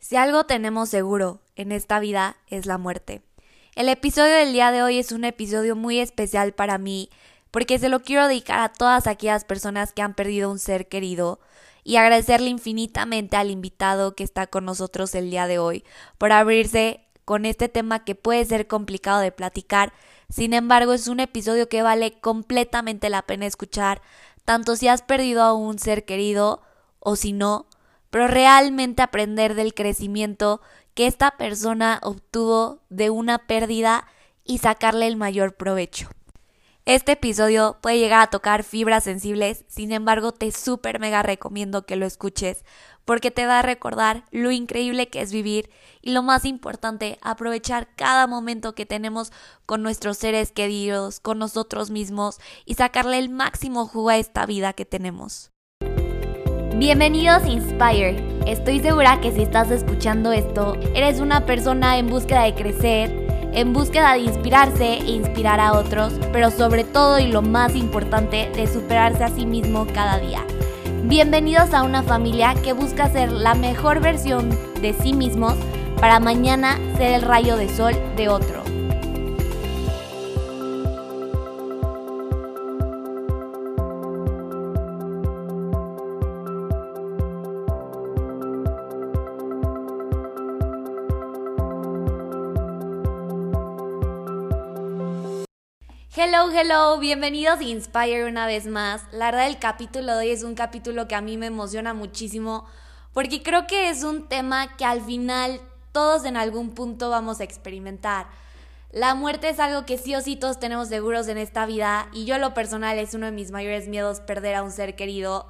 Si algo tenemos seguro en esta vida es la muerte. El episodio del día de hoy es un episodio muy especial para mí porque se lo quiero dedicar a todas aquellas personas que han perdido un ser querido y agradecerle infinitamente al invitado que está con nosotros el día de hoy por abrirse con este tema que puede ser complicado de platicar. Sin embargo, es un episodio que vale completamente la pena escuchar, tanto si has perdido a un ser querido o si no, pero realmente aprender del crecimiento que esta persona obtuvo de una pérdida y sacarle el mayor provecho. Este episodio puede llegar a tocar fibras sensibles, sin embargo te súper mega recomiendo que lo escuches porque te va a recordar lo increíble que es vivir y lo más importante, aprovechar cada momento que tenemos con nuestros seres queridos, con nosotros mismos y sacarle el máximo jugo a esta vida que tenemos. Bienvenidos a Inspire. Estoy segura que si estás escuchando esto, eres una persona en búsqueda de crecer, en búsqueda de inspirarse e inspirar a otros, pero sobre todo y lo más importante, de superarse a sí mismo cada día. Bienvenidos a una familia que busca ser la mejor versión de sí mismos para mañana ser el rayo de sol de otro. Hello, hello, bienvenidos a Inspire una vez más. La verdad el capítulo de hoy es un capítulo que a mí me emociona muchísimo porque creo que es un tema que al final todos en algún punto vamos a experimentar. La muerte es algo que sí o sí todos tenemos seguros en esta vida y yo lo personal es uno de mis mayores miedos perder a un ser querido.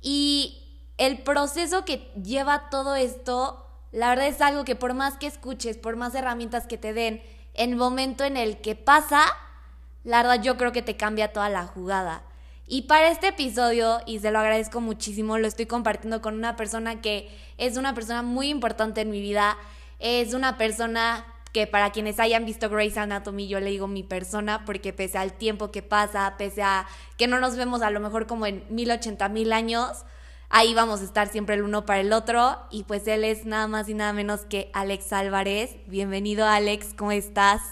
Y el proceso que lleva todo esto, la verdad es algo que por más que escuches, por más herramientas que te den, en el momento en el que pasa, la verdad yo creo que te cambia toda la jugada. Y para este episodio, y se lo agradezco muchísimo, lo estoy compartiendo con una persona que es una persona muy importante en mi vida. Es una persona que para quienes hayan visto Grey's Anatomy, yo le digo mi persona, porque pese al tiempo que pasa, pese a que no nos vemos a lo mejor como en mil ochenta mil años, ahí vamos a estar siempre el uno para el otro. Y pues él es nada más y nada menos que Alex Álvarez. Bienvenido Alex, ¿cómo estás?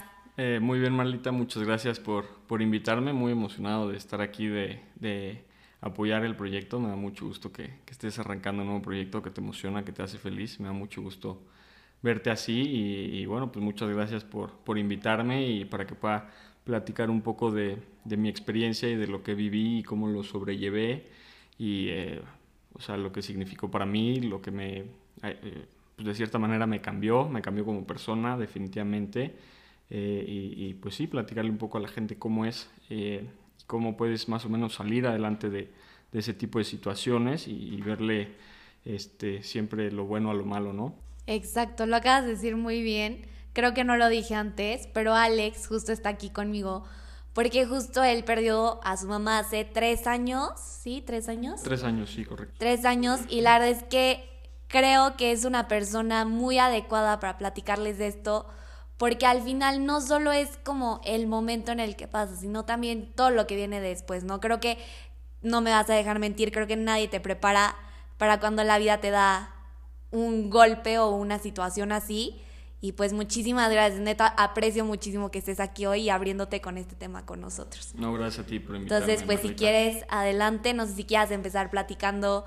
Eh, muy bien, Marlita, muchas gracias por, por invitarme. Muy emocionado de estar aquí, de, de apoyar el proyecto. Me da mucho gusto que, que, estés arrancando un nuevo proyecto que te emociona, que te hace feliz. Me da mucho gusto verte así y, bueno, pues muchas gracias por, por, invitarme y para que pueda platicar un poco de, de, mi experiencia y de lo que viví y cómo lo sobrellevé y eh, o sea, lo que significó para mí, lo que me, eh, pues de cierta manera me cambió, me cambió como persona definitivamente eh, y, y, pues sí, platicarle un poco a la gente cómo es, eh, cómo puedes más o menos salir adelante de, de ese tipo de situaciones y, y, verle este, siempre lo bueno a lo malo, ¿no? Exacto, lo acabas de decir muy bien. Creo que no lo dije antes, pero Alex justo está aquí conmigo porque justo él perdió a su mamá hace tres años, ¿sí? ¿Tres años? Tres años, sí, correcto. Tres años y la verdad es que creo que es una persona muy adecuada para platicarles de esto porque al final no solo es como el momento en el que pasa, sino también todo lo que viene después, ¿no? Creo que no me vas a dejar mentir, creo que nadie te prepara para cuando la vida te da un golpe o una situación así. Y pues muchísimas gracias, neta, aprecio muchísimo que estés aquí hoy y abriéndote con este tema con nosotros. No, gracias a ti por invitarme. Entonces, pues si quieres, adelante, no sé si quieras empezar platicando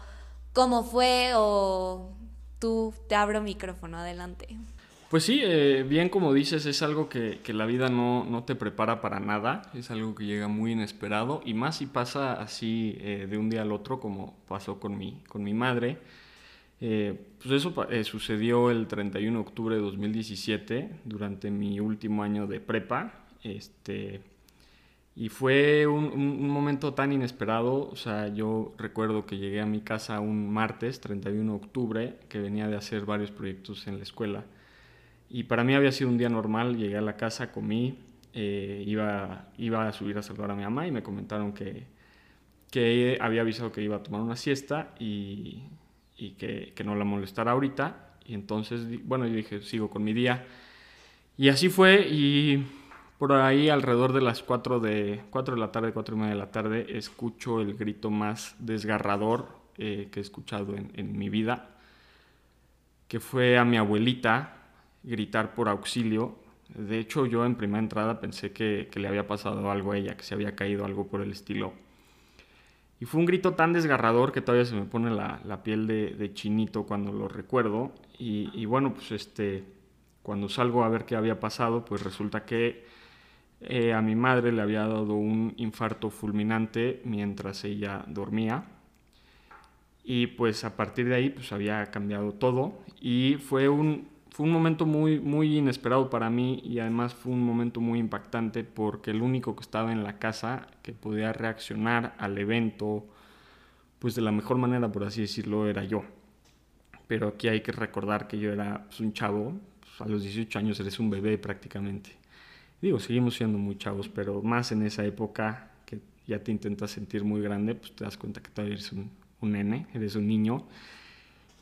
cómo fue o tú te abro micrófono, adelante. Pues sí, eh, bien como dices, es algo que, que la vida no, no, te prepara para nada, es algo que llega muy inesperado y más si pasa así eh, de un día al otro como pasó con mi, con mi madre. Eh, pues eso sucedió el 31 de octubre de 2017, durante mi último año de prepa. Este, y fue un, un, un, momento tan inesperado, o sea, yo recuerdo que llegué a mi casa un martes, 31 de octubre, que venía de hacer varios proyectos en la escuela. Y para mí había sido un día normal, llegué a la casa, comí, eh, iba, iba a subir a saludar a mi mamá y me comentaron que, que había avisado que iba a tomar una siesta y, y que, que, no la molestara ahorita. Y entonces, bueno, yo dije, sigo con mi día. Y así fue y por ahí alrededor de las 4 de, 4 de la tarde, 4 y media de la tarde, escucho el grito más desgarrador eh, que he escuchado en, en mi vida que fue a mi abuelita gritar por auxilio. De hecho, yo en primera entrada pensé que, le había pasado algo a ella, que se había caído algo por el estilo. Y fue un grito tan desgarrador que todavía se me pone la, piel de, chinito cuando lo recuerdo. Y, y, bueno, pues este, cuando salgo a ver qué había pasado, pues resulta que eh, a mi madre le había dado un infarto fulminante mientras ella dormía. Y pues a partir de ahí pues había cambiado todo y fue un, fue un momento muy, muy inesperado para mí y además fue un momento muy impactante porque el único que estaba en la casa que podía reaccionar al evento pues de la mejor manera, por así decirlo, era yo. Pero aquí hay que recordar que yo era pues, un chavo, pues, a los 18 años eres un bebé prácticamente. Digo, seguimos siendo muy chavos, pero más en esa época que ya te intentas sentir muy grande, pues te das cuenta que todavía eres un, nene, eres un niño.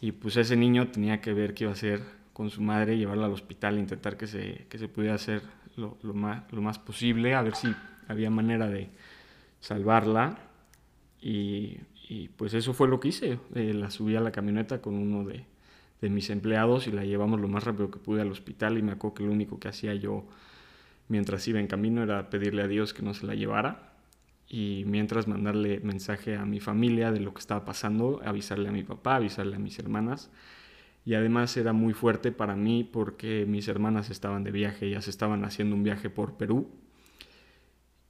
Y pues ese niño tenía que ver qué iba a hacer con su madre, llevarla al hospital, intentar que se, que se pudiera hacer lo, más, lo más posible, a ver si había manera de salvarla. Y, pues eso fue lo que hice. Eh, la subí a la camioneta con uno de, de mis empleados y la llevamos lo más rápido que pude al hospital y me acuerdo que lo único que hacía yo mientras iba en camino era pedirle a Dios que no se la llevara y mientras mandarle mensaje a mi familia de lo que estaba pasando, avisarle a mi papá, avisarle a mis hermanas. Y además era muy fuerte para mí porque mis hermanas estaban de viaje, ellas estaban haciendo un viaje por Perú.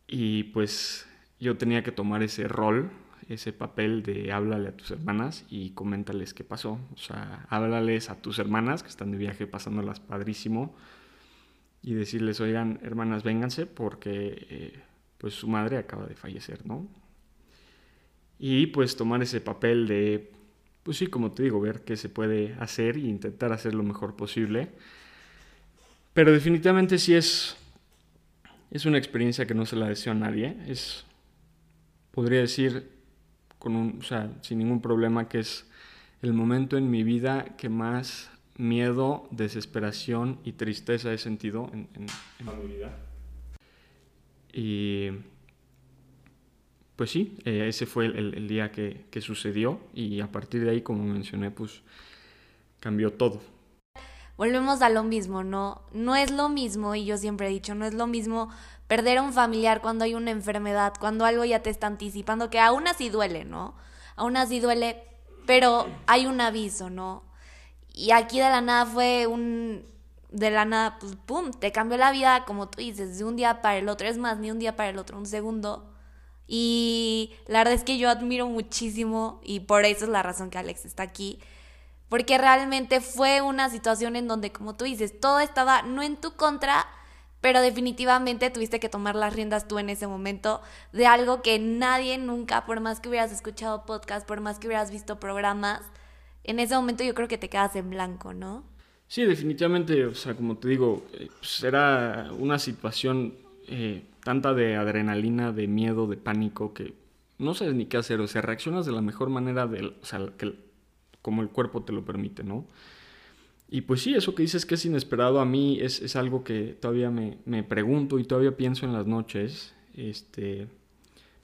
Y pues yo tenía que tomar ese rol, ese papel de háblale a tus hermanas y coméntales qué pasó. O sea, háblales a tus hermanas que están de viaje pasándolas padrísimo y decirles, oigan, hermanas, vénganse porque eh, pues su madre acaba de fallecer, ¿no? Y pues tomar ese papel de, pues sí, como te digo, ver qué se puede hacer e intentar hacer lo mejor posible. Pero definitivamente sí es, es una experiencia que no se la deseo a nadie. Es, podría decir, con un, o sea, sin ningún problema, que es el momento en mi vida que más miedo, desesperación y tristeza he sentido en, en, mi vida. Y pues sí, eh, ese fue el, día que, sucedió y a partir de ahí, como mencioné, pues cambió todo. Volvemos a lo mismo, ¿no? No es lo mismo, y yo siempre he dicho, no es lo mismo perder a un familiar cuando hay una enfermedad, cuando algo ya te está anticipando, que aún así duele, ¿no? Aún así duele, pero hay un aviso, ¿no? Y aquí de la nada fue un... De la nada, pues, ¡pum! Te cambió la vida, como tú dices, de un día para el otro. Es más, ni un día para el otro, un segundo. Y la verdad es que yo admiro muchísimo y por eso es la razón que Alex está aquí. Porque realmente fue una situación en donde, como tú dices, todo estaba no en tu contra, pero definitivamente tuviste que tomar las riendas tú en ese momento de algo que nadie nunca, por más que hubieras escuchado podcast, por más que hubieras visto programas, en ese momento yo creo que te quedas en blanco, ¿no? Sí, definitivamente, o sea, como te digo, eh, pues era una situación eh, tanta de adrenalina, de miedo, de pánico, que no sabes ni qué hacer, o sea, reaccionas de la mejor manera, del, o sea, que, como el cuerpo te lo permite, ¿no? Y pues sí, eso que dices que es inesperado a mí es, es algo que todavía me, me, pregunto y todavía pienso en las noches, este,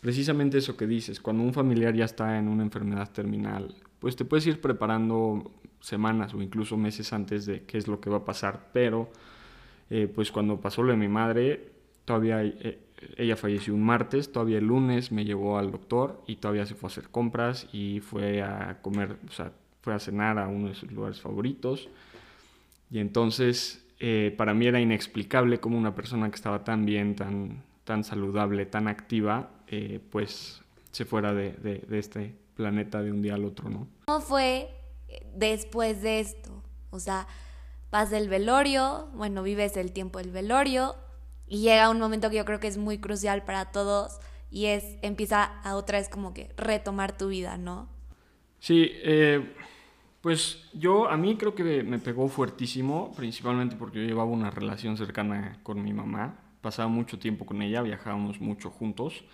precisamente eso que dices, cuando un familiar ya está en una enfermedad terminal, pues te puedes ir preparando semanas o incluso meses antes de qué es lo que va a pasar, pero eh, pues cuando pasó lo de mi madre, todavía eh, ella falleció un martes, todavía el lunes me llevó al doctor y todavía se fue a hacer compras y fue a comer, o sea, fue a cenar a uno de sus lugares favoritos. Y entonces eh, para mí era inexplicable cómo una persona que estaba tan bien, tan, tan saludable, tan activa, pues se fuera de, de, de este planeta de un día al otro, ¿no? ¿Cómo fue después de esto? O sea, pasa el velorio, bueno, vives el tiempo del velorio y llega un momento que yo creo que es muy crucial para todos y es, empieza a otra vez como que retomar tu vida, ¿no? Sí, eh, pues yo, a mí creo que me pegó fuertísimo, principalmente porque yo llevaba una relación cercana con mi mamá, pasaba mucho tiempo con ella, viajábamos mucho juntos,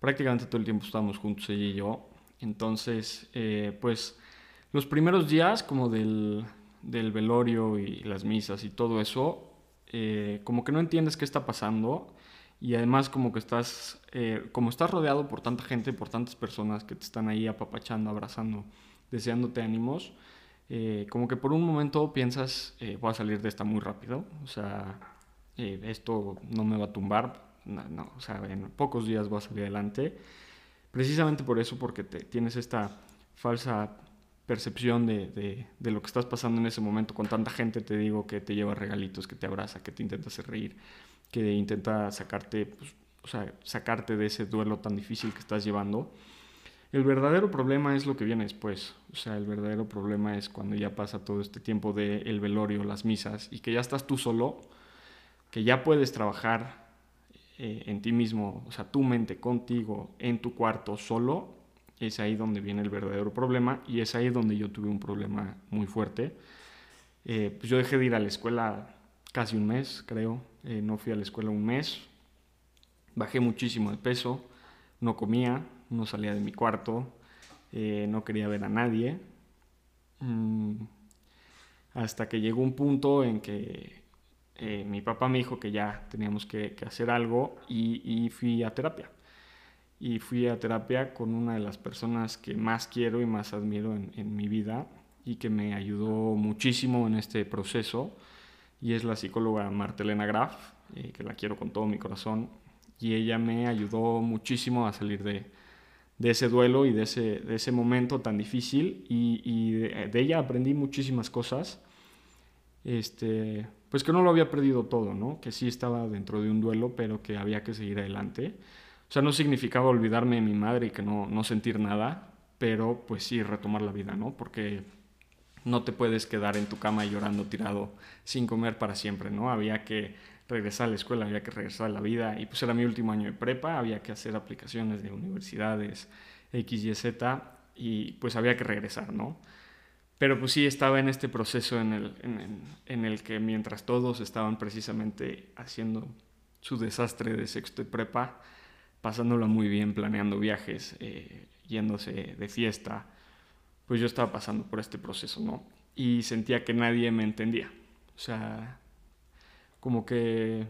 prácticamente todo el tiempo estábamos juntos ella y yo, entonces, eh, pues los primeros días como del, velorio y las misas y todo eso, eh, como que no entiendes qué está pasando y además como que estás, eh, como estás rodeado por tanta gente, por tantas personas que te están ahí apapachando, abrazando, deseándote ánimos, eh, como que por un momento piensas, voy a salir de esta muy rápido, o sea, esto no me va a tumbar, no, o sea, en pocos días voy a salir adelante, precisamente por eso, porque te, tienes esta falsa percepción de, de, lo que estás pasando en ese momento con tanta gente, te digo, que te lleva regalitos, que te abraza, que te intenta hacer reír, que intenta sacarte, pues, o sea, sacarte de ese duelo tan difícil que estás llevando. El verdadero problema es lo que viene después. O sea, el verdadero problema es cuando ya pasa todo este tiempo del el velorio, las misas, y que ya estás tú solo, que ya puedes trabajar eh, en ti mismo, o sea, tu mente contigo, en tu cuarto solo, es ahí donde viene el verdadero problema y es ahí donde yo tuve un problema muy fuerte. Eh, pues yo dejé de ir a la escuela casi un mes, creo. Eh, no fui a la escuela un mes. Bajé muchísimo de peso, no comía, no salía de mi cuarto, eh, no quería ver a nadie. Mm, hasta que llegó un punto en que mi papá me dijo que ya teníamos que, hacer algo y, fui a terapia. Y fui a terapia con una de las personas que más quiero y más admiro en, mi vida y que me ayudó muchísimo en este proceso. Y es la psicóloga Martelena Graf, eh, que la quiero con todo mi corazón. Y ella me ayudó muchísimo a salir de, de ese duelo y de ese, de ese momento tan difícil y, de, ella aprendí muchísimas cosas, este, pues que no lo había perdido todo, ¿no? que sí estaba dentro de un duelo, pero que había que seguir adelante. O sea, no significaba olvidarme de mi madre y que no, no sentir nada, pero pues sí retomar la vida, ¿no? Porque no te puedes quedar en tu cama llorando tirado sin comer para siempre, ¿no? Había que regresar a la escuela, había que regresar a la vida y pues era mi último año de prepa, había que hacer aplicaciones de universidades X, Y, Z y pues había que regresar, ¿no? Pero pues sí estaba en este proceso en el, en, el que mientras todos estaban precisamente haciendo su desastre de sexto de prepa, pasándola muy bien, planeando viajes, eh, yéndose de fiesta, pues yo estaba pasando por este proceso, ¿no? Y sentía que nadie me entendía. O sea, como que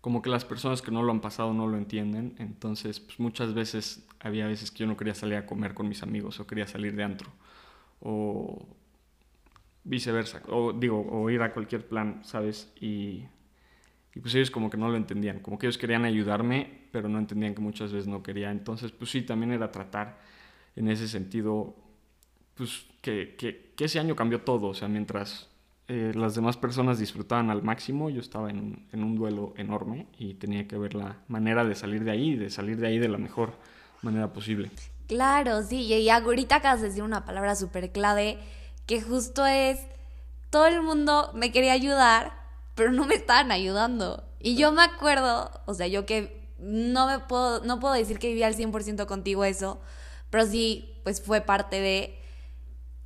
como que las personas que no lo han pasado no lo entienden, entonces pues muchas veces había veces que yo no quería salir a comer con mis amigos o quería salir de antro o viceversa, o digo, o ir a cualquier plan, ¿sabes? Y, y pues ellos como que no lo entendían, como que ellos querían ayudarme, pero no entendían que muchas veces no quería, entonces pues sí, también era tratar en ese sentido, pues que, que, ese año cambió todo, o sea, mientras eh, las demás personas disfrutaban al máximo, yo estaba en, en, un duelo enorme y tenía que ver la manera de salir de ahí, de salir de ahí de la mejor manera posible. Claro, sí, y ahorita acabas de decir una palabra súper clave, que justo es, todo el mundo me quería ayudar, pero no me estaban ayudando. Y yo me acuerdo, o sea, yo que no me puedo, no puedo decir que vivía al 100% contigo eso, pero sí, pues fue parte de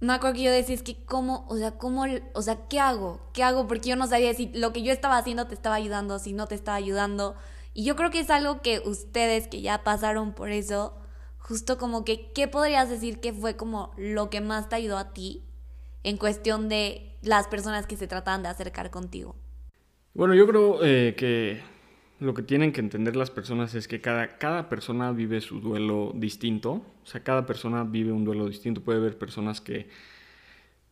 me acuerdo que yo decía, es que cómo, o sea, cómo, o sea, ¿qué hago? ¿Qué hago? Porque yo no sabía si lo que yo estaba haciendo te estaba ayudando, si no te estaba ayudando. Y yo creo que es algo que ustedes que ya pasaron por eso, justo como que, ¿qué podrías decir que fue como lo que más te ayudó a ti en cuestión de las personas que se trataban de acercar contigo? Bueno, yo creo eh, que lo que tienen que entender las personas es que cada, cada persona vive su duelo distinto. O sea, cada persona vive un duelo distinto. Puede haber personas que...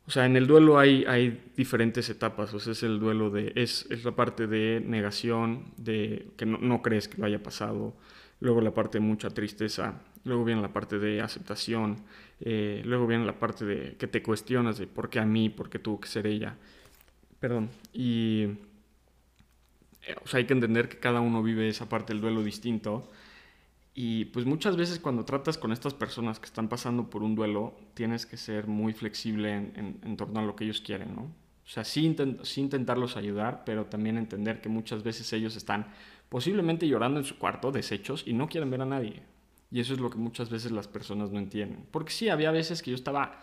O sea, en el duelo hay, hay diferentes etapas. O sea, es el duelo de... Es, es la parte de negación, de que no, no, crees que lo haya pasado. Luego la parte de mucha tristeza. Luego viene la parte de aceptación. Eh, luego viene la parte de que te cuestionas de por qué a mí, por qué tuvo que ser ella. Perdón. Y o sea, hay que entender que cada uno vive esa parte del duelo distinto. Y pues muchas veces cuando tratas con estas personas que están pasando por un duelo, tienes que ser muy flexible en, torno a lo que ellos quieren, ¿no? O sea, sí, intentarlos ayudar, pero también entender que muchas veces ellos están posiblemente llorando en su cuarto, deshechos, y no quieren ver a nadie. Y eso es lo que muchas veces las personas no entienden. Porque sí, había veces que yo estaba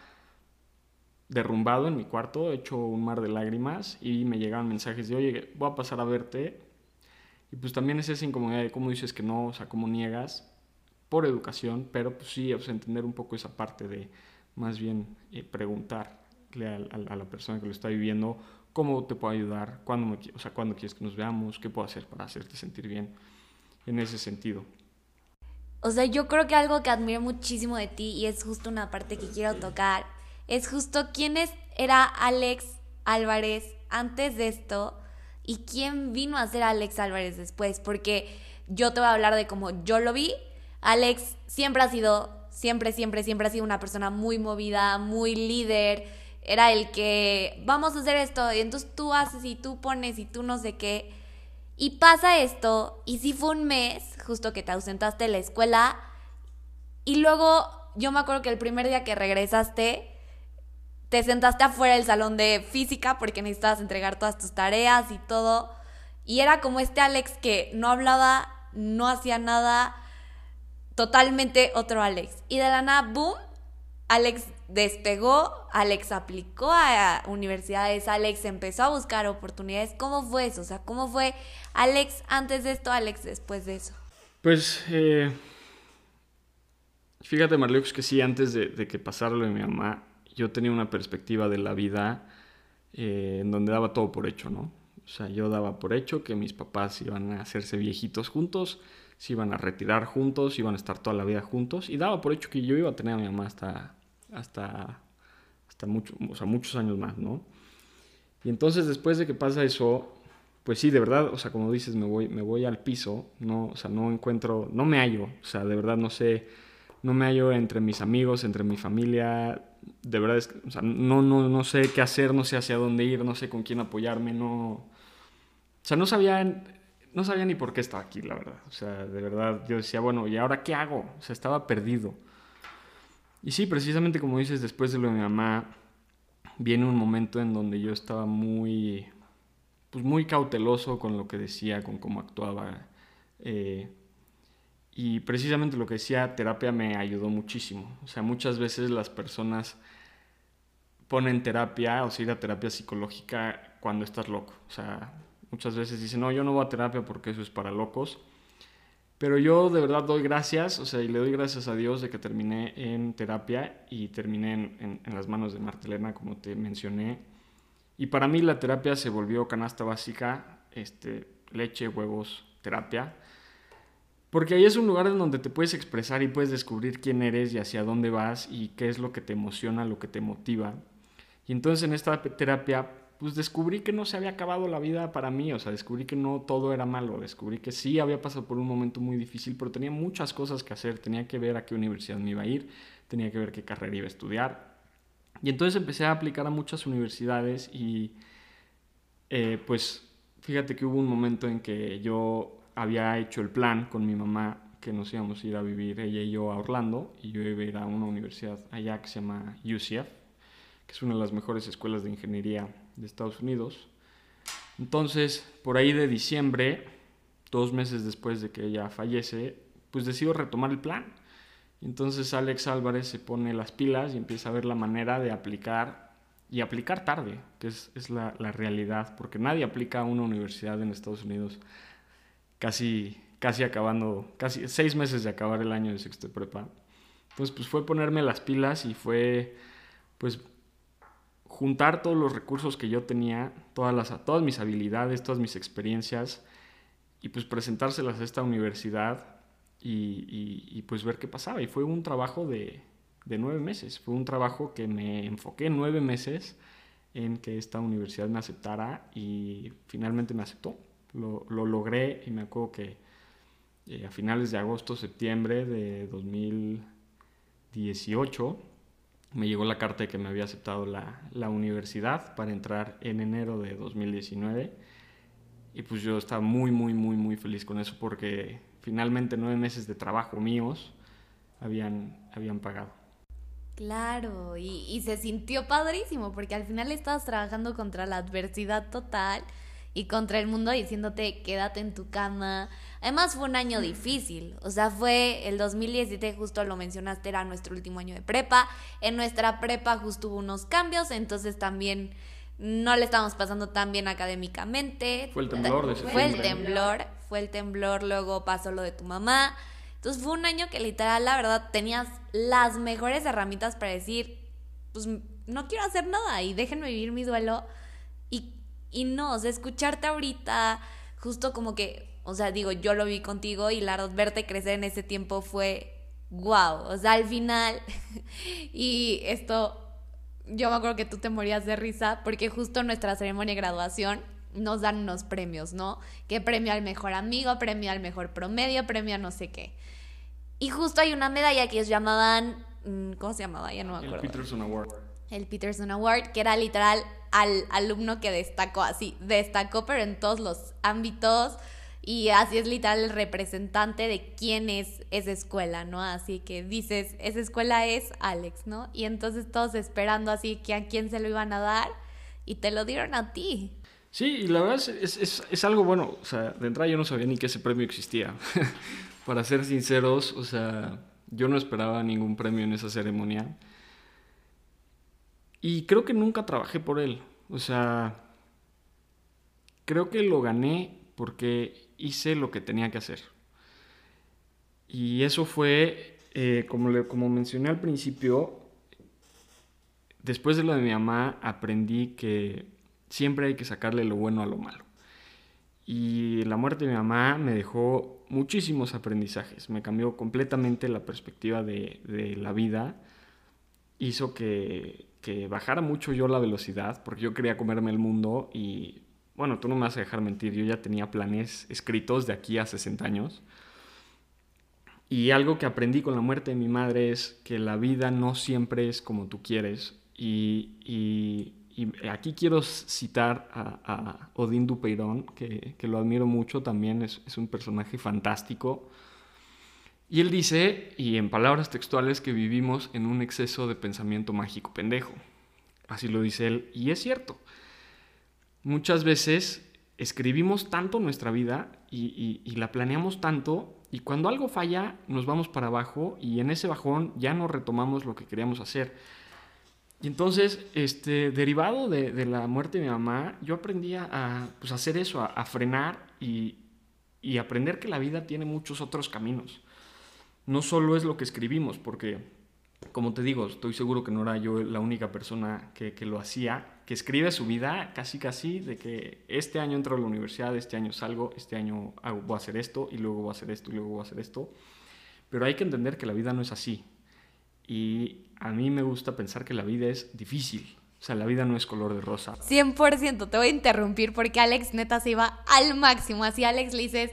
derrumbado en mi cuarto, hecho un mar de lágrimas y me llegaban mensajes de, oye, voy a pasar a verte. Y pues también es esa incomodidad de cómo dices que no, o sea, cómo niegas por educación, pero pues sí, sea, entender un poco esa parte de más bien eh, preguntarle a, la persona que lo está viviendo cómo te puedo ayudar, cuándo, o sea, cuándo quieres que nos veamos, qué puedo hacer para hacerte sentir bien en ese sentido. O sea, yo creo que algo que admiro muchísimo de ti y es justo una parte que quiero tocar es justo quién es, era Alex Álvarez antes de esto y quién vino a ser Alex Álvarez después, porque yo te voy a hablar de cómo yo lo vi. Alex siempre ha sido, siempre, siempre, siempre ha sido una persona muy movida, muy líder. Era el que vamos a hacer esto y entonces tú haces y tú pones y tú no sé qué. Y pasa esto y si fue un mes justo que te ausentaste de la escuela y luego yo me acuerdo que el primer día que regresaste te sentaste afuera del salón de física porque necesitabas entregar todas tus tareas y todo. Y era como este Alex que no hablaba, no hacía nada, totalmente otro Alex. Y de la nada, boom, Alex despegó, Alex aplicó a universidades, Alex empezó a buscar oportunidades. ¿Cómo fue eso? O sea, ¿cómo fue Alex antes de esto, Alex después de eso? Pues, eh, fíjate, Marleux, que sí, antes de que pasara lo de mi mamá, yo tenía una perspectiva de la vida eh, en donde daba todo por hecho, ¿no? O sea, yo daba por hecho que mis papás iban a hacerse viejitos juntos, se iban a retirar juntos, iban a estar toda la vida juntos, y daba por hecho que yo iba a tener a mi mamá hasta, hasta, hasta mucho, o sea, muchos años más, ¿no? Y entonces después de que pasa eso, pues sí, de verdad, o sea, como dices, me voy, me voy al piso, no, o sea, no encuentro, no me hallo, o sea, de verdad no sé, no me hallo entre mis amigos, entre mi familia, de verdad, es, o sea, no, no, no sé qué hacer, no sé hacia dónde ir, no sé con quién apoyarme, no... O sea, no sabía, no sabía ni por qué estaba aquí, la verdad. O sea, de verdad, yo decía, bueno, ¿y ahora qué hago? O sea, estaba perdido. Y sí, precisamente como dices, después de lo de mi mamá, viene un momento en donde yo estaba muy, pues muy cauteloso con lo que decía, con cómo actuaba. Eh, y precisamente lo que decía, terapia me ayudó muchísimo. O sea, muchas veces las personas ponen terapia o sea, ir a terapia psicológica cuando estás loco. O sea, muchas veces dicen, no, yo no voy a terapia porque eso es para locos. Pero yo de verdad doy gracias, o sea, y le doy gracias a Dios de que terminé en terapia y terminé en, en las manos de Martelena, como te mencioné. Y para mí la terapia se volvió canasta básica, este, leche, huevos, terapia. Porque ahí es un lugar en donde te puedes expresar y puedes descubrir quién eres y hacia dónde vas y qué es lo que te emociona, lo que te motiva. Y entonces en esta terapia, pues descubrí que no se había acabado la vida para mí, o sea, descubrí que no todo era malo, descubrí que sí había pasado por un momento muy difícil, pero tenía muchas cosas que hacer, tenía que ver a qué universidad me iba a ir, tenía que ver qué carrera iba a estudiar. Y entonces empecé a aplicar a muchas universidades y eh, pues fíjate que hubo un momento en que yo había hecho el plan con mi mamá que nos íbamos a ir a vivir ella y yo a Orlando y yo iba a ir a una universidad allá que se llama UCF, que es una de las mejores escuelas de ingeniería de Estados Unidos. Entonces, por ahí de diciembre, dos meses después de que ella fallece, pues decido retomar el plan. Entonces Alex Álvarez se pone las pilas y empieza a ver la manera de aplicar y aplicar tarde, que es, es la, la realidad, porque nadie aplica a una universidad en Estados Unidos casi, casi acabando, casi seis meses de acabar el año de sexto de prepa. Entonces, pues fue ponerme las pilas y fue, pues, juntar todos los recursos que yo tenía, todas, las, todas mis habilidades, todas mis experiencias, y pues presentárselas a esta universidad y, y, pues ver qué pasaba. Y fue un trabajo de, de nueve meses, fue un trabajo que me enfoqué nueve meses en que esta universidad me aceptara y finalmente me aceptó lo, lo logré y me acuerdo que eh, a finales de agosto, septiembre de 2018 me llegó la carta de que me había aceptado la, la universidad para entrar en enero de 2019 y pues yo estaba muy, muy, muy, muy feliz con eso porque finalmente nueve meses de trabajo míos habían, habían pagado. Claro, y, y, se sintió padrísimo porque al final estabas trabajando contra la adversidad total y contra el mundo diciéndote quédate en tu cama. Además fue un año difícil, o sea, fue el 2017, justo lo mencionaste, era nuestro último año de prepa. En nuestra prepa justo hubo unos cambios, entonces también no le estábamos pasando tan bien académicamente. Fue el temblor de Fue el temblor, fue el temblor, luego pasó lo de tu mamá. Entonces fue un año que literal, la verdad, tenías las mejores herramientas para decir, pues no quiero hacer nada y déjenme vivir mi duelo. Y y no, o sea, escucharte ahorita, justo como que, o sea, digo, yo lo vi contigo y la verte crecer en ese tiempo fue wow. O sea, al final, y esto yo me acuerdo que tú te morías de risa porque justo en nuestra ceremonia de graduación nos dan unos premios, ¿no? Que premio al mejor amigo, premio al mejor promedio, premio a no sé qué. Y justo hay una medalla que ellos llamaban, mm, ¿cómo se llamaba? Ya no me acuerdo. El Peterson Award. El Peterson Award, que era literal al alumno que destacó así, destacó pero en todos los ámbitos y así es literal el representante de quién es esa escuela, ¿no? Así que dices, esa escuela es Alex, ¿no? Y entonces todos esperando así que a quién se lo iban a dar y te lo dieron a ti. Sí, y la verdad es, es, es, algo bueno. O sea, de entrada yo no sabía ni que ese premio existía. Para ser sinceros, o sea, yo no esperaba ningún premio en esa ceremonia. Y creo que nunca trabajé por él. O sea, creo que lo gané porque hice lo que tenía que hacer. Y eso fue, eh, como, le, como mencioné al principio, después de lo de mi mamá aprendí que siempre hay que sacarle lo bueno a lo malo. Y la muerte de mi mamá me dejó muchísimos aprendizajes, me cambió completamente la perspectiva de, de la vida, hizo que, que, bajara mucho yo la velocidad, porque yo quería comerme el mundo y bueno, tú no me vas a dejar mentir, yo ya tenía planes escritos de aquí a 60 años. Y algo que aprendí con la muerte de mi madre es que la vida no siempre es como tú quieres. Y, y, aquí quiero citar a, a Odín Dupeirón, que, que, lo admiro mucho también, es, es un personaje fantástico. Y él dice, y en palabras textuales, que vivimos en un exceso de pensamiento mágico pendejo. Así lo dice él, y es cierto muchas veces escribimos tanto nuestra vida y, la planeamos tanto y cuando algo falla nos vamos para abajo y en ese bajón ya no retomamos lo que queríamos hacer. Y entonces, este, derivado de, la muerte de mi mamá, yo aprendí a pues, hacer eso, a, frenar y, y aprender que la vida tiene muchos otros caminos. No solo es lo que escribimos, porque como te digo, estoy seguro que no era yo la única persona que, lo hacía, que escribe su vida casi casi de que este año entro a la universidad, este año salgo, este año voy a hacer esto y luego voy a hacer esto y luego voy a hacer esto. Pero hay que entender que la vida no es así. Y a mí me gusta pensar que la vida es difícil. O sea, la vida no es color de rosa. 100%, te voy a interrumpir porque Alex neta se iba al máximo. Así Alex le dices,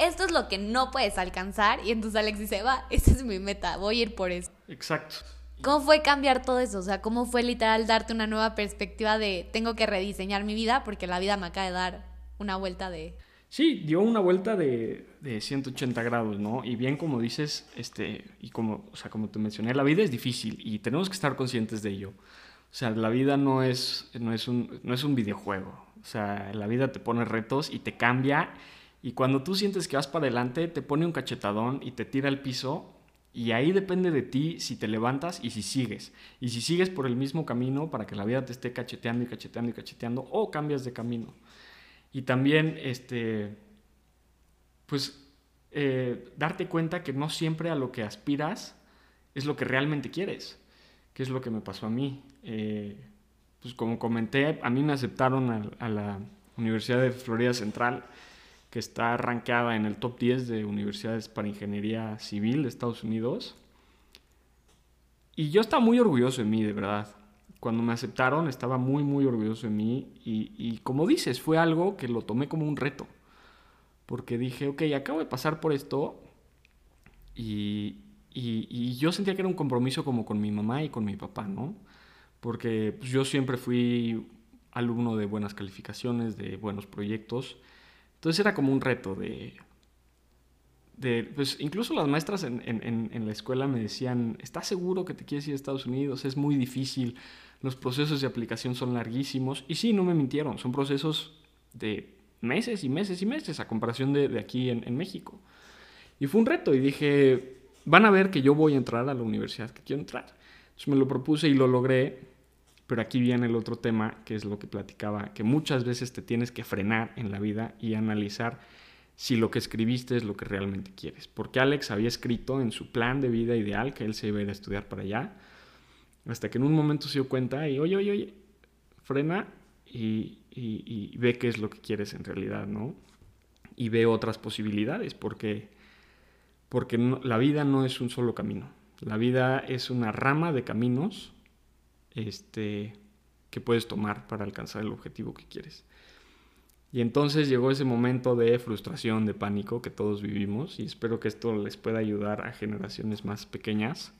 esto es lo que no puedes alcanzar. Y entonces Alex dice, va, esta es mi meta, voy a ir por eso. Exacto. ¿Cómo fue cambiar todo eso? O sea, ¿cómo fue literal darte una nueva perspectiva de tengo que rediseñar mi vida porque la vida me acaba de dar una vuelta de... Sí, dio una vuelta de, de 180 grados, ¿no? Y bien como dices, este, y como, o sea, como te mencioné, la vida es difícil y tenemos que estar conscientes de ello. O sea, la vida no es, no es, un, no es un videojuego. O sea, la vida te pone retos y te cambia y cuando tú sientes que vas para adelante, te pone un cachetadón y te tira al piso. Y ahí depende de ti si te levantas y si sigues. Y si sigues por el mismo camino para que la vida te esté cacheteando y cacheteando y cacheteando o cambias de camino. Y también, este, pues, eh, darte cuenta que no siempre a lo que aspiras es lo que realmente quieres. Que es lo que me pasó a mí. Eh, pues como comenté, a mí me aceptaron a la Universidad de Florida Central que está rankeada en el top 10 de universidades para ingeniería civil de Estados Unidos. Y yo estaba muy orgulloso de mí, de verdad. Cuando me aceptaron estaba muy, muy orgulloso de mí. Y, como dices, fue algo que lo tomé como un reto. Porque dije, ok, acabo de pasar por esto. Y, y, yo sentía que era un compromiso como con mi mamá y con mi papá, ¿no? Porque pues, yo siempre fui alumno de buenas calificaciones, de buenos proyectos. Entonces era como un reto de... de pues incluso las maestras en, en, en la escuela me decían, ¿estás seguro que te quieres ir a Estados Unidos? Es muy difícil, los procesos de aplicación son larguísimos. Y sí, no me mintieron, son procesos de meses y meses y meses a comparación de, de aquí en, en México. Y fue un reto y dije, van a ver que yo voy a entrar a la universidad que quiero entrar. Entonces me lo propuse y lo logré pero aquí viene el otro tema, que es lo que platicaba, que muchas veces te tienes que frenar en la vida y analizar si lo que escribiste es lo que realmente quieres. Porque Alex había escrito en su plan de vida ideal que él se iba a ir a estudiar para allá, hasta que en un momento se dio cuenta y, oye, oye, oye, frena y, ve qué es lo que quieres en realidad, ¿no? Y ve otras posibilidades, porque, porque la vida no es un solo camino. La vida es una rama de caminos este, que puedes tomar para alcanzar el objetivo que quieres. Y entonces llegó ese momento de frustración, de pánico que todos vivimos y espero que esto les pueda ayudar a generaciones más pequeñas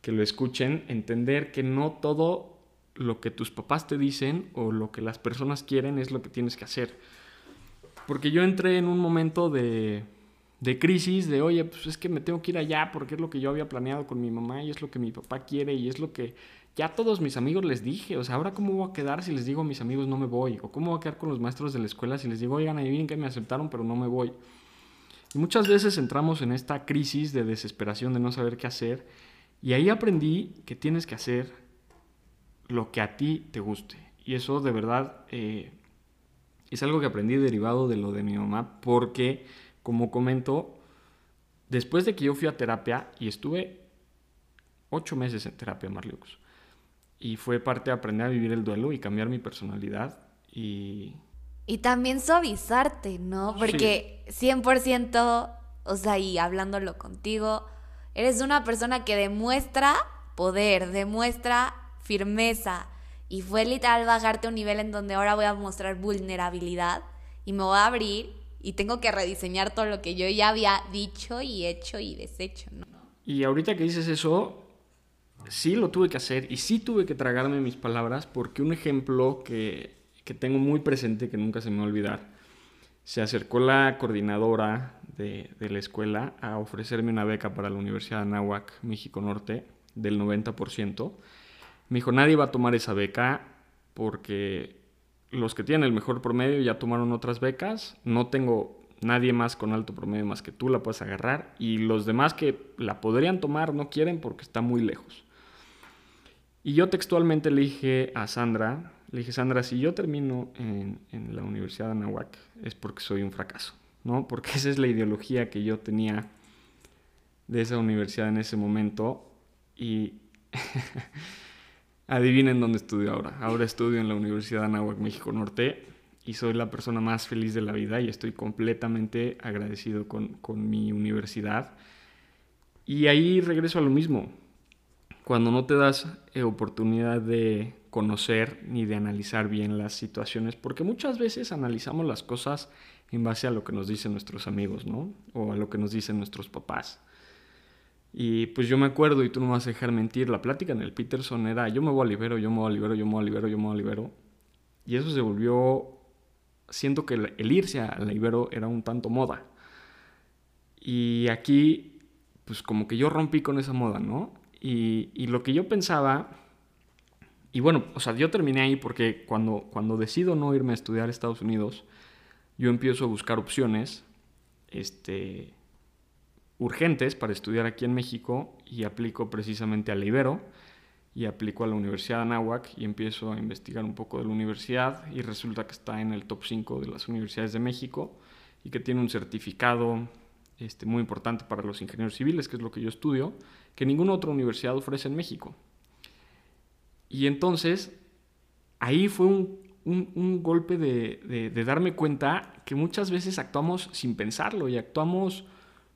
que lo escuchen, entender que no todo lo que tus papás te dicen o lo que las personas quieren es lo que tienes que hacer. Porque yo entré en un momento de, de crisis, de oye, pues es que me tengo que ir allá porque es lo que yo había planeado con mi mamá y es lo que mi papá quiere y es lo que ya todos mis amigos les dije, o sea, ahora cómo voy a quedar si les digo a mis amigos no me voy, o cómo voy a quedar con los maestros de la escuela si les digo, oigan, adivinen que me aceptaron pero no me voy. Y muchas veces entramos en esta crisis de desesperación de no saber qué hacer, y ahí aprendí que tienes que hacer lo que a ti te guste. Y eso de verdad eh, es algo que aprendí derivado de lo de mi mamá, porque, como comento, después de que yo fui a terapia y estuve ocho meses en terapia, Marliux, y fue parte de aprender a vivir el duelo y cambiar mi personalidad y... Y también suavizarte, ¿no? Porque 100%, o sea, y hablándolo contigo, eres una persona que demuestra poder, demuestra firmeza. Y fue literal bajarte a un nivel en donde ahora voy a mostrar vulnerabilidad y me voy a abrir y tengo que rediseñar todo lo que yo ya había dicho y hecho y deshecho, ¿no? Y ahorita que dices eso, sí lo tuve que hacer y sí tuve que tragarme mis palabras porque un ejemplo que, que tengo muy presente, que nunca se me va a olvidar, se acercó la coordinadora de, de, la escuela a ofrecerme una beca para la Universidad de Anáhuac, México Norte, del 90%. Me dijo, nadie va a tomar esa beca porque los que tienen el mejor promedio ya tomaron otras becas, no tengo nadie más con alto promedio más que tú la puedes agarrar y los demás que la podrían tomar no quieren porque está muy lejos. Y yo textualmente le dije a Sandra, le dije, Sandra, si yo termino en, en, la Universidad de Anahuac es porque soy un fracaso, ¿no? Porque esa es la ideología que yo tenía de esa universidad en ese momento y adivinen dónde estudio ahora. Ahora estudio en la Universidad de Anahuac, México Norte y soy la persona más feliz de la vida y estoy completamente agradecido con, con mi universidad. Y ahí regreso a lo mismo cuando no te das eh, oportunidad de conocer ni de analizar bien las situaciones, porque muchas veces analizamos las cosas en base a lo que nos dicen nuestros amigos, ¿no? O a lo que nos dicen nuestros papás. Y pues yo me acuerdo, y tú no me vas a dejar mentir, la plática en el Peterson era yo me voy a libero, yo me voy a libero, yo me voy a libero, yo me voy a libero. Y eso se volvió, siento que el irse a la libero era un tanto moda. Y aquí, pues como que yo rompí con esa moda, ¿no? Y, lo que yo pensaba, y bueno, o sea, yo terminé ahí porque cuando, cuando decido no irme a estudiar a Estados Unidos, yo empiezo a buscar opciones este, urgentes para estudiar aquí en México y aplico precisamente a la Ibero y aplico a la Universidad de Anáhuac y empiezo a investigar un poco de la universidad y resulta que está en el top 5 de las universidades de México y que tiene un certificado este, muy importante para los ingenieros civiles, que es lo que yo estudio, que ninguna otra universidad ofrece en México. Y entonces, ahí fue un, golpe de, darme cuenta que muchas veces actuamos sin pensarlo y actuamos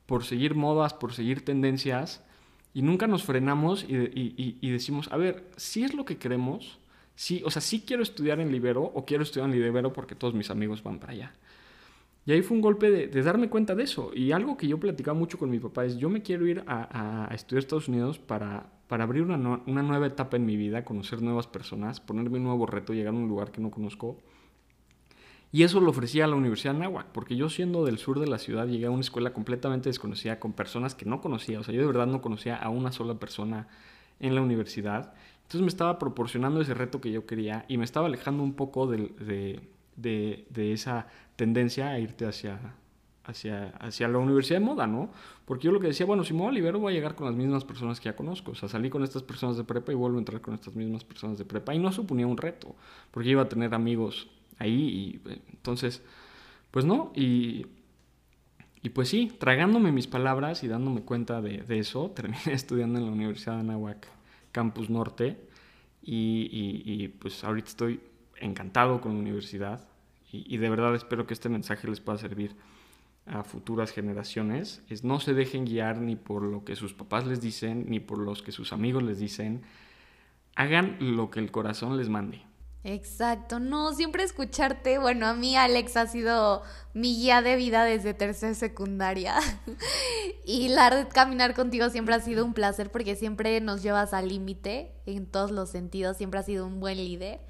por seguir modas, por seguir tendencias, y nunca nos frenamos y, decimos, a ver, si es lo que queremos, sí, o sea, sí quiero estudiar en Libero o quiero estudiar en Libero porque todos mis amigos van para allá. Y ahí fue un golpe de, darme cuenta de eso. Y algo que yo platicaba mucho con mi papá es, yo me quiero ir a, estudiar a Estados Unidos para, para abrir una, una, nueva etapa en mi vida, conocer nuevas personas, ponerme un nuevo reto, llegar a un lugar que no conozco. Y eso lo ofrecía a la Universidad de Anáhuac, porque yo siendo del sur de la ciudad llegué a una escuela completamente desconocida con personas que no conocía. O sea, yo de verdad no conocía a una sola persona en la universidad. Entonces me estaba proporcionando ese reto que yo quería y me estaba alejando un poco de, de, de esa tendencia a irte hacia, hacia, hacia la universidad de moda, ¿no? Porque yo lo que decía, bueno, si me voy a libero voy a llegar con las mismas personas que ya conozco. O sea, salí con estas personas de prepa y vuelvo a entrar con estas mismas personas de prepa. Y no suponía un reto, porque iba a tener amigos ahí y entonces, pues no. Y, y pues sí, tragándome mis palabras y dándome cuenta de, eso, terminé estudiando en la Universidad de Anahuac, Campus Norte. Y, y, y pues ahorita estoy encantado con la universidad y, de verdad espero que este mensaje les pueda servir a futuras generaciones, es no se dejen guiar ni por lo que sus papás les dicen, ni por los que sus amigos les dicen. hagan lo que el corazón les mande. Exacto, no, siempre escucharte, bueno, a mí Alex ha sido mi guía de vida desde tercera secundaria. Y la de caminar contigo siempre ha sido un placer porque siempre nos llevas al límite en todos los sentidos, siempre has sido un buen líder.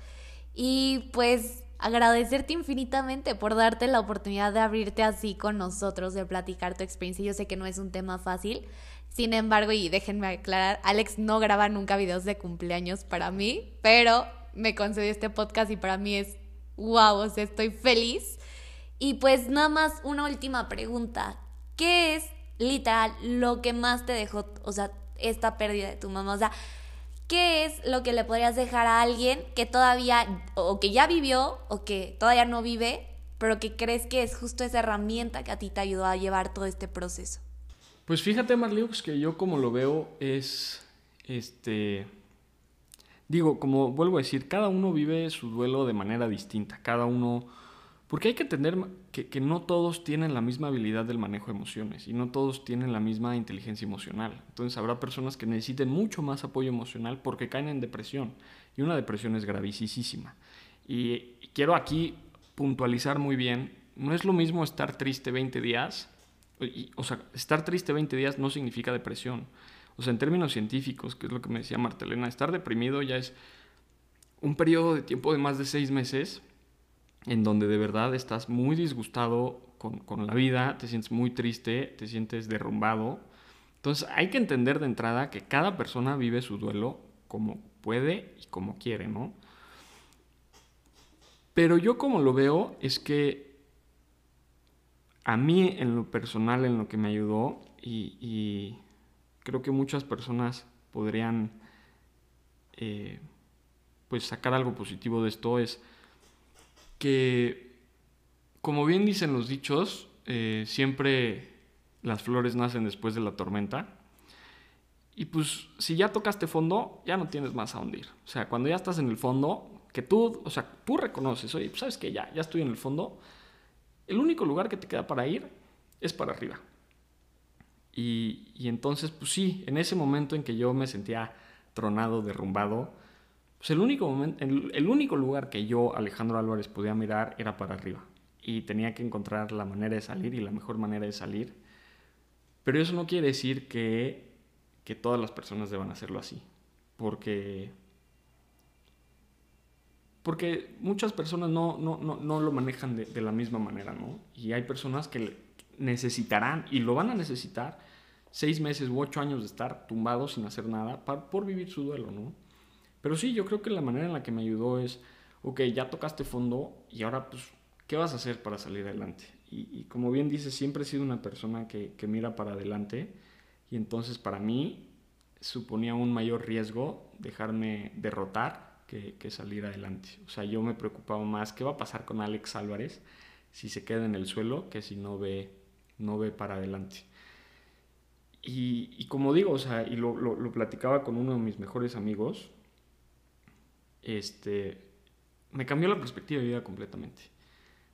Y pues agradecerte infinitamente por darte la oportunidad de abrirte así con nosotros, de platicar tu experiencia, yo sé que no es un tema fácil, sin embargo, y déjenme aclarar, Alex no graba nunca videos de cumpleaños para mí, pero me concedió este podcast y para mí es wow, o sea, estoy feliz. Y pues nada más una última pregunta. ¿Qué es literal lo que más te dejó, o sea, esta pérdida de tu mamá? O sea, ¿qué es lo que le podrías dejar a alguien que todavía, o que ya vivió, o que todavía no vive, pero que crees que es justo esa herramienta que a ti te ayudó a llevar todo este proceso? Pues fíjate, Marliux, que yo como lo veo es, este, Digo, como vuelvo a decir, cada uno vive su duelo de manera distinta, cada uno... Porque hay que entender que, no todos tienen la misma habilidad del manejo de emociones y no todos tienen la misma inteligencia emocional. Entonces habrá personas que necesiten mucho más apoyo emocional porque caen en depresión y una depresión es gravísima. Y quiero aquí puntualizar muy bien, no es lo mismo estar triste 20 días, o sea, estar triste 20 días no significa depresión. O sea, en términos científicos, que es lo que me decía Martelena, estar deprimido ya es un periodo de tiempo de más de seis meses en donde de verdad estás muy disgustado con, la vida, te sientes muy triste, te sientes derrumbado. Entonces hay que entender de entrada que cada persona vive su duelo como puede y como quiere, ¿no? Pero yo como lo veo es que a mí en lo personal, en lo que me ayudó y creo que muchas personas podrían eh, pues sacar algo positivo de esto es que, como bien dicen los dichos, eh, siempre las flores nacen después de la tormenta. Y pues si ya tocaste fondo, ya no tienes más a hundir. O sea, cuando ya estás en el fondo, que tú, o sea, tú reconoces, oye, pues sabes que ya, ya estoy en el fondo, el único lugar que te queda para ir es para arriba. Y, entonces, pues sí, en ese momento en que yo me sentía tronado, derrumbado, pues el único, momento, el, único lugar que yo, Alejandro Álvarez, podía mirar era para arriba. Y tenía que encontrar la manera de salir y la mejor manera de salir. Pero eso no quiere decir que, que todas las personas deban hacerlo así. Porque, porque muchas personas no, no, no, no lo manejan de, de, la misma manera, ¿no? Y hay personas que necesitarán, y lo van a necesitar, seis meses u ocho años de estar tumbados sin hacer nada por vivir su duelo, ¿no? Pero sí, yo creo que la manera en la que me ayudó es, ok, ya tocaste fondo y ahora, pues, ¿qué vas a hacer para salir adelante? Y, como bien dices, siempre he sido una persona que, mira para adelante y entonces para mí suponía un mayor riesgo dejarme derrotar que, que, salir adelante. O sea, yo me preocupaba más qué va a pasar con Alex Álvarez si se queda en el suelo que si no ve, no ve para adelante. Y, como digo, o sea, y lo, platicaba con uno de mis mejores amigos, este, me cambió la perspectiva de vida completamente.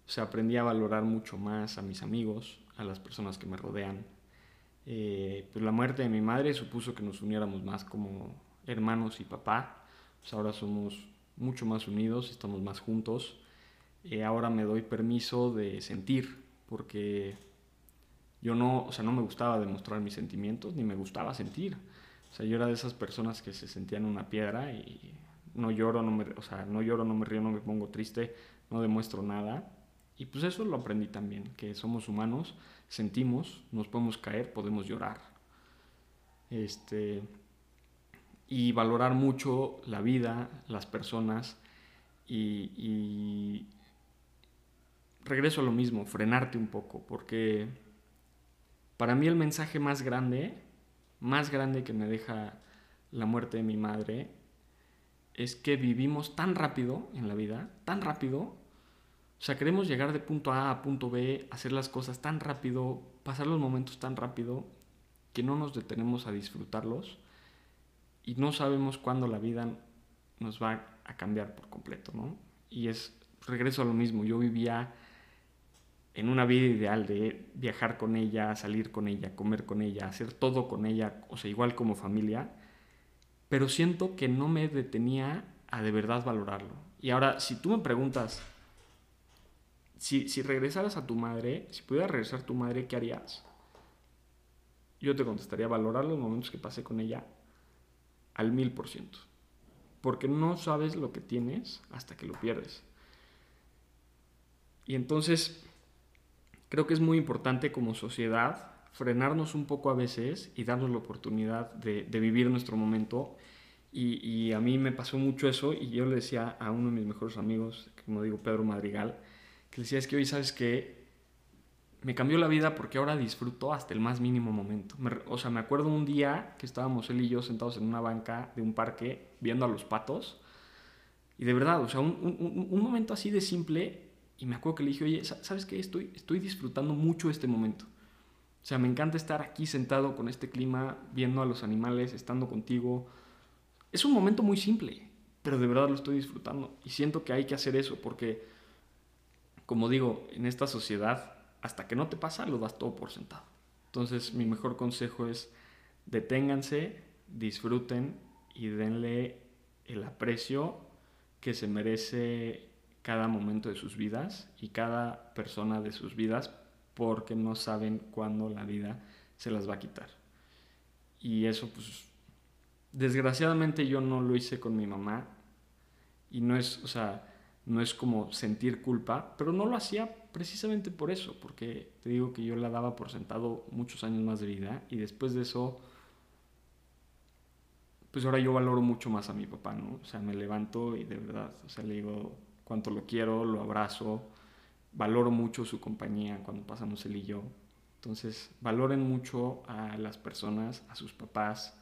O sea, aprendí a valorar mucho más a mis amigos, a las personas que me rodean. Eh, pues la muerte de mi madre supuso que nos uniéramos más como hermanos y papá. Pues ahora somos mucho más unidos, estamos más juntos. Eh, ahora me doy permiso de sentir, porque yo no, o sea, no me gustaba demostrar mis sentimientos, ni me gustaba sentir. O sea, yo era de esas personas que se sentían una piedra y no lloro, no me, o sea, no lloro, no me río, no me pongo triste, no demuestro nada. Y pues eso lo aprendí también, que somos humanos, sentimos, nos podemos caer, podemos llorar. Este, y valorar mucho la vida, las personas y, y regreso a lo mismo, frenarte un poco, porque para mí el mensaje más grande, más grande que me deja la muerte de mi madre, es que vivimos tan rápido en la vida, tan rápido. O sea, queremos llegar de punto A a punto B, hacer las cosas tan rápido, pasar los momentos tan rápido, que no nos detenemos a disfrutarlos y no sabemos cuándo la vida nos va a cambiar por completo, ¿no? Y es, regreso a lo mismo, yo vivía en una vida ideal de viajar con ella, salir con ella, comer con ella, hacer todo con ella, o sea, igual como familia, pero siento que no me detenía a de verdad valorarlo. Y ahora, si tú me preguntas, si, si regresaras a tu madre, si pudiera regresar tu madre, ¿qué harías? Yo te contestaría valorar los momentos que pasé con ella al mil por ciento. Porque no sabes lo que tienes hasta que lo pierdes. Y entonces, creo que es muy importante como sociedad frenarnos un poco a veces y darnos la oportunidad de, vivir nuestro momento. Y, a mí me pasó mucho eso y yo le decía a uno de mis mejores amigos, como digo, Pedro Madrigal, que le decía, es que hoy sabes que me cambió la vida porque ahora disfruto hasta el más mínimo momento. o sea, me acuerdo un día que estábamos él y yo sentados en una banca de un parque viendo a los patos. Y de verdad, o sea, un, un momento así de simple. Y me acuerdo que le dije, oye, ¿sabes qué? Estoy, estoy disfrutando mucho este momento. O sea, me encanta estar aquí sentado con este clima, viendo a los animales, estando contigo. Es un momento muy simple, pero de verdad lo estoy disfrutando. Y siento que hay que hacer eso, porque, como digo, en esta sociedad, hasta que no te pasa, lo das todo por sentado. Entonces, mi mejor consejo es deténganse, disfruten y denle el aprecio que se merece cada momento de sus vidas y cada persona de sus vidas porque no saben cuándo la vida se las va a quitar. Y eso, pues, desgraciadamente yo no lo hice con mi mamá y no es, o sea, no es como sentir culpa, pero no lo hacía precisamente por eso, porque te digo que yo la daba por sentado muchos años más de vida y después de eso, pues ahora yo valoro mucho más a mi papá, ¿no? O sea, me levanto y de verdad, o sea, le digo cuánto lo quiero, lo abrazo, valoro mucho su compañía cuando pasamos él y yo. Entonces, valoren mucho a las personas, a sus papás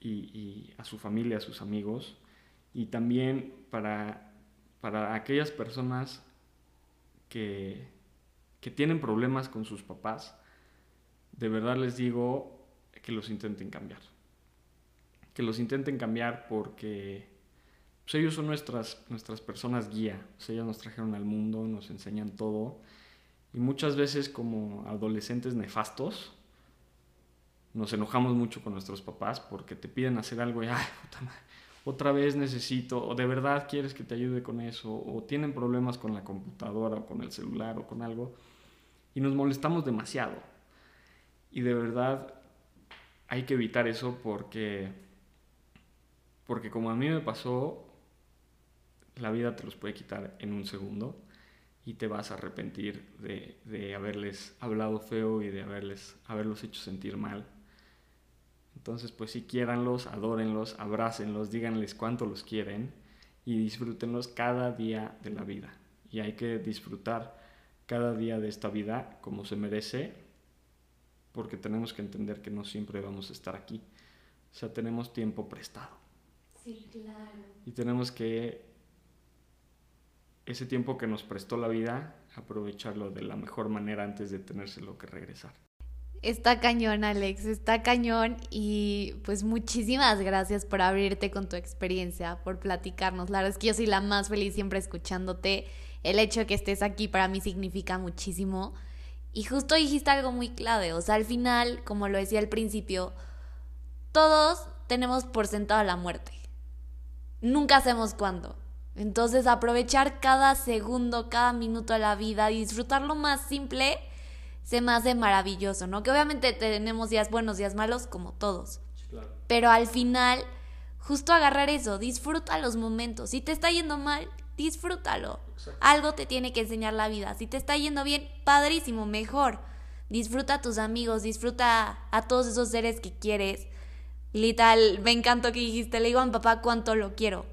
y, a su familia, a sus amigos. Y también para, para aquellas personas que, que tienen problemas con sus papás, de verdad les digo que los intenten cambiar. Que los intenten cambiar porque pues ellos son nuestras, nuestras personas guía, ellos nos trajeron al mundo, nos enseñan todo. Y muchas veces como adolescentes nefastos, nos enojamos mucho con nuestros papás porque te piden hacer algo y, ay, puta madre, otra vez necesito, o de verdad quieres que te ayude con eso, o tienen problemas con la computadora o con el celular o con algo, y nos molestamos demasiado. Y de verdad hay que evitar eso porque, porque como a mí me pasó, la vida te los puede quitar en un segundo y te vas a arrepentir de, haberles hablado feo y de haberles, haberlos hecho sentir mal. Entonces, pues si quiéranlos, adórenlos, abrácenlos, díganles cuánto los quieren y disfrútenlos cada día de la vida. Y hay que disfrutar cada día de esta vida como se merece, porque tenemos que entender que no siempre vamos a estar aquí. O sea, tenemos tiempo prestado. Sí, claro. Y tenemos que ese tiempo que nos prestó la vida, aprovecharlo de la mejor manera antes de tenérselo que regresar. Está cañón, Alex, está cañón y pues muchísimas gracias por abrirte con tu experiencia, por platicarnos. La es que yo soy la más feliz siempre escuchándote. El hecho de que estés aquí para mí significa muchísimo. Y justo dijiste algo muy clave, o sea, al final, como lo decía al principio, todos tenemos por sentado la muerte. Nunca hacemos cuándo. Entonces aprovechar cada segundo, cada minuto de la vida, disfrutar lo más simple, se me hace maravilloso, ¿no? Que obviamente tenemos días buenos, días malos, como todos. Pero al final, justo agarrar eso, disfruta los momentos. Si te está yendo mal, disfrútalo. Algo te tiene que enseñar la vida. Si te está yendo bien, padrísimo, mejor. Disfruta a tus amigos, disfruta a todos esos seres que quieres. Literal, me encantó que dijiste, le digo a mi papá cuánto lo quiero.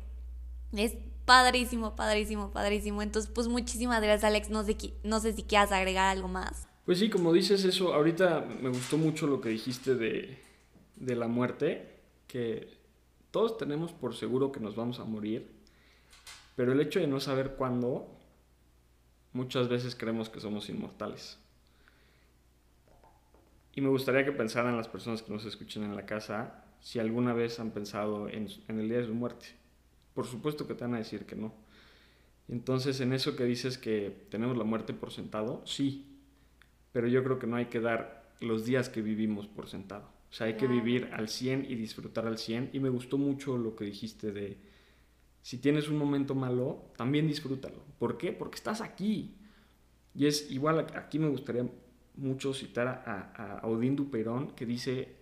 Es padrísimo, padrísimo, padrísimo. Entonces, pues muchísimas gracias, Alex. No sé, no sé si quieras agregar algo más. Pues sí, como dices eso, ahorita me gustó mucho lo que dijiste de, de la muerte, que todos tenemos por seguro que nos vamos a morir, pero el hecho de no saber cuándo, muchas veces creemos que somos inmortales. Y me gustaría que pensaran las personas que nos escuchen en la casa si alguna vez han pensado en, en el día de su muerte por supuesto que te van a decir que no. Entonces, en eso que dices que tenemos la muerte por sentado, sí, pero yo creo que no hay que dar los días que vivimos por sentado. O sea, hay que vivir al 100 y disfrutar al 100. Y me gustó mucho lo que dijiste de, si tienes un momento malo, también disfrútalo. ¿Por qué? Porque estás aquí. Y es igual, aquí me gustaría mucho citar a, a Odín Duperón, que dice,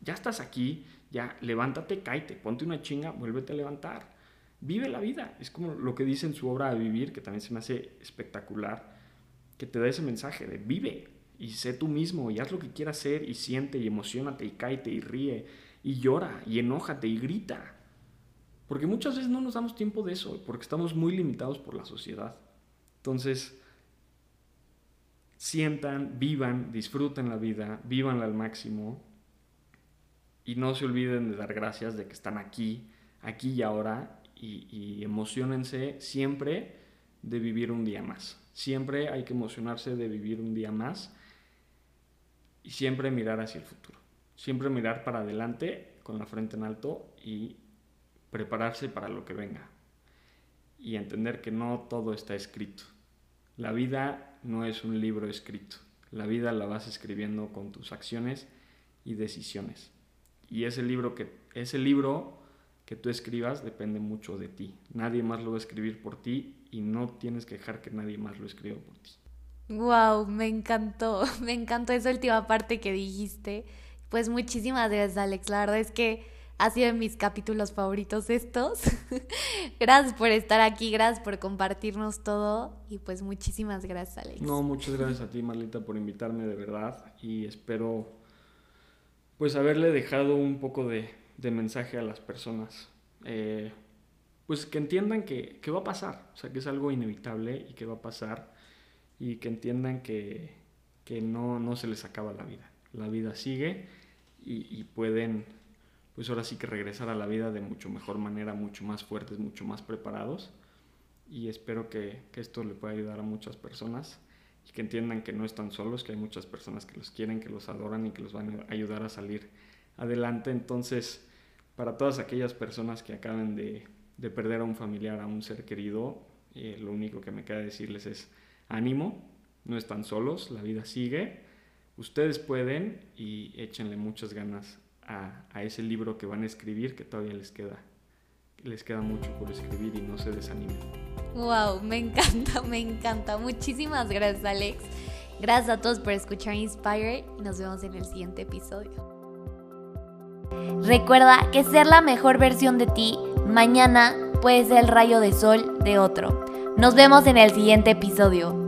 ya estás aquí, ya levántate, cáete, ponte una chinga, vuélvete a levantar. Vive la vida. Es como lo que dice en su obra de vivir, que también se me hace espectacular, que te da ese mensaje de vive y sé tú mismo y haz lo que quieras hacer y siente y emocionate y cáete y ríe y llora y enójate y grita. Porque muchas veces no nos damos tiempo de eso, porque estamos muy limitados por la sociedad. Entonces, sientan, vivan, disfruten la vida, vivanla al máximo y no se olviden de dar gracias de que están aquí, aquí y ahora y, emocionense siempre de vivir un día más. Siempre hay que emocionarse de vivir un día más y siempre mirar hacia el futuro. Siempre mirar para adelante con la frente en alto y prepararse para lo que venga. Y entender que no todo está escrito. La vida no es un libro escrito. La vida la vas escribiendo con tus acciones y decisiones. Y ese libro que, ese libro que tú escribas depende mucho de ti. Nadie más lo va a escribir por ti y no tienes que dejar que nadie más lo escriba por ti. Wow, me encantó, me encantó esa última parte que dijiste. Pues muchísimas gracias, Alex. La verdad es que ha sido de mis capítulos favoritos estos. gracias por estar aquí, gracias por compartirnos todo y pues muchísimas gracias, Alex. No, muchas gracias a ti, Marlita, por invitarme de verdad y espero pues haberle dejado un poco de, mensaje a las personas. Eh, pues que entiendan que, va a pasar, o sea, que es algo inevitable y que va a pasar y que entiendan que, no, no se les acaba la vida. La vida sigue y pueden pues ahora sí que regresar a la vida de mucho mejor manera, mucho más fuertes, mucho más preparados. Y espero que, esto le pueda ayudar a muchas personas y que entiendan que no están solos, que hay muchas personas que los quieren, que los adoran y que los van a ayudar a salir adelante. Entonces, para todas aquellas personas que acaben de, perder a un familiar, a un ser querido, eh, lo único que me queda decirles es ánimo, no están solos, la vida sigue, ustedes pueden y échenle muchas ganas a, ese libro que van a escribir, que todavía les queda, les queda mucho por escribir y no se desanimen. Wow, me encanta, me encanta. Muchísimas gracias, Alex. Gracias a todos por escuchar Inspire y nos vemos en el siguiente episodio. Recuerda que ser la mejor versión de ti mañana puede ser el rayo de sol de otro. Nos vemos en el siguiente episodio.